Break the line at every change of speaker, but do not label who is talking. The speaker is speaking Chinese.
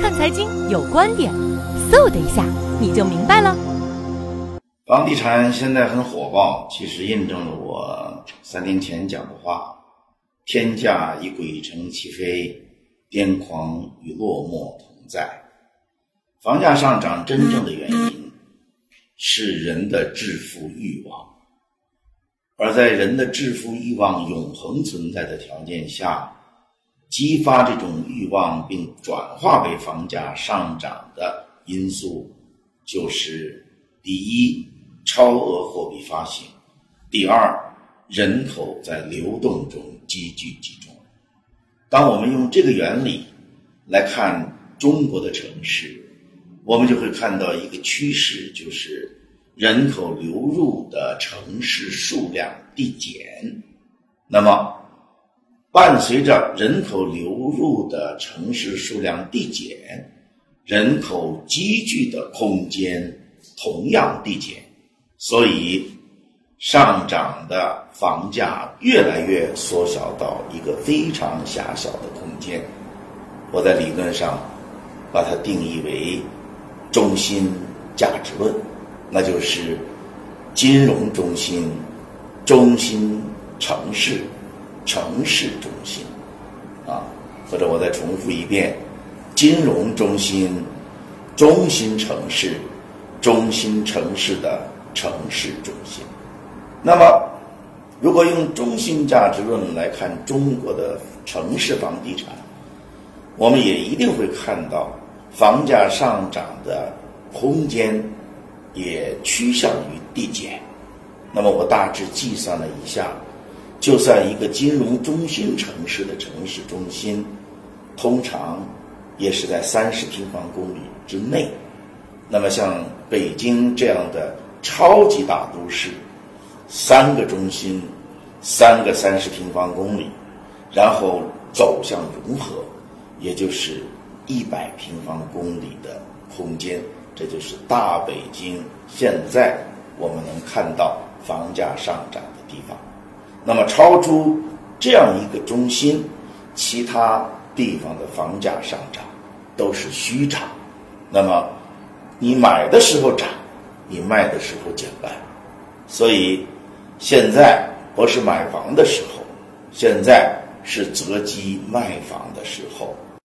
看财经有观点，嗖的一下你就明白了。
房地产现在很火爆，其实印证了我三年前讲的话：天价与鬼城起飞，癫狂与落寞同在。房价上涨真正的原因是人的致富欲望，而在人的致富欲望永恒存在的条件下，激发这种欲望并转化为房价上涨的因素，就是第一。超额货币发行，第二，人口在流动中积聚集中。当我们用这个原理来看中国的城市，我们就会看到一个趋势，就是人口流入的城市数量递减。那么，伴随着人口流入的城市数量递减，人口积聚的空间同样递减。所以，上涨的房价越来越缩小到一个非常狭小的空间。我在理论上把它定义为中心价值论，那就是金融中心、中心城市、城市中心啊，或者我再重复一遍：金融中心、中心城市、中心城市的。城市中心，那么，如果用中心价值论来看中国的城市房地产，我们也一定会看到房价上涨的空间也趋向于递减。那么，我大致计算了一下，就算一个金融中心城市的城市中心，通常也是在三十平方公里之内。那么，像北京这样的。超级大都市，三个中心，三个三十平方公里，然后走向融合，也就是一百平方公里的空间，这就是大北京现在我们能看到房价上涨的地方。那么超出这样一个中心，其他地方的房价上涨都是虚涨。那么你买的时候涨。你卖的时候减半，所以现在不是买房的时候，现在是择机卖房的时候。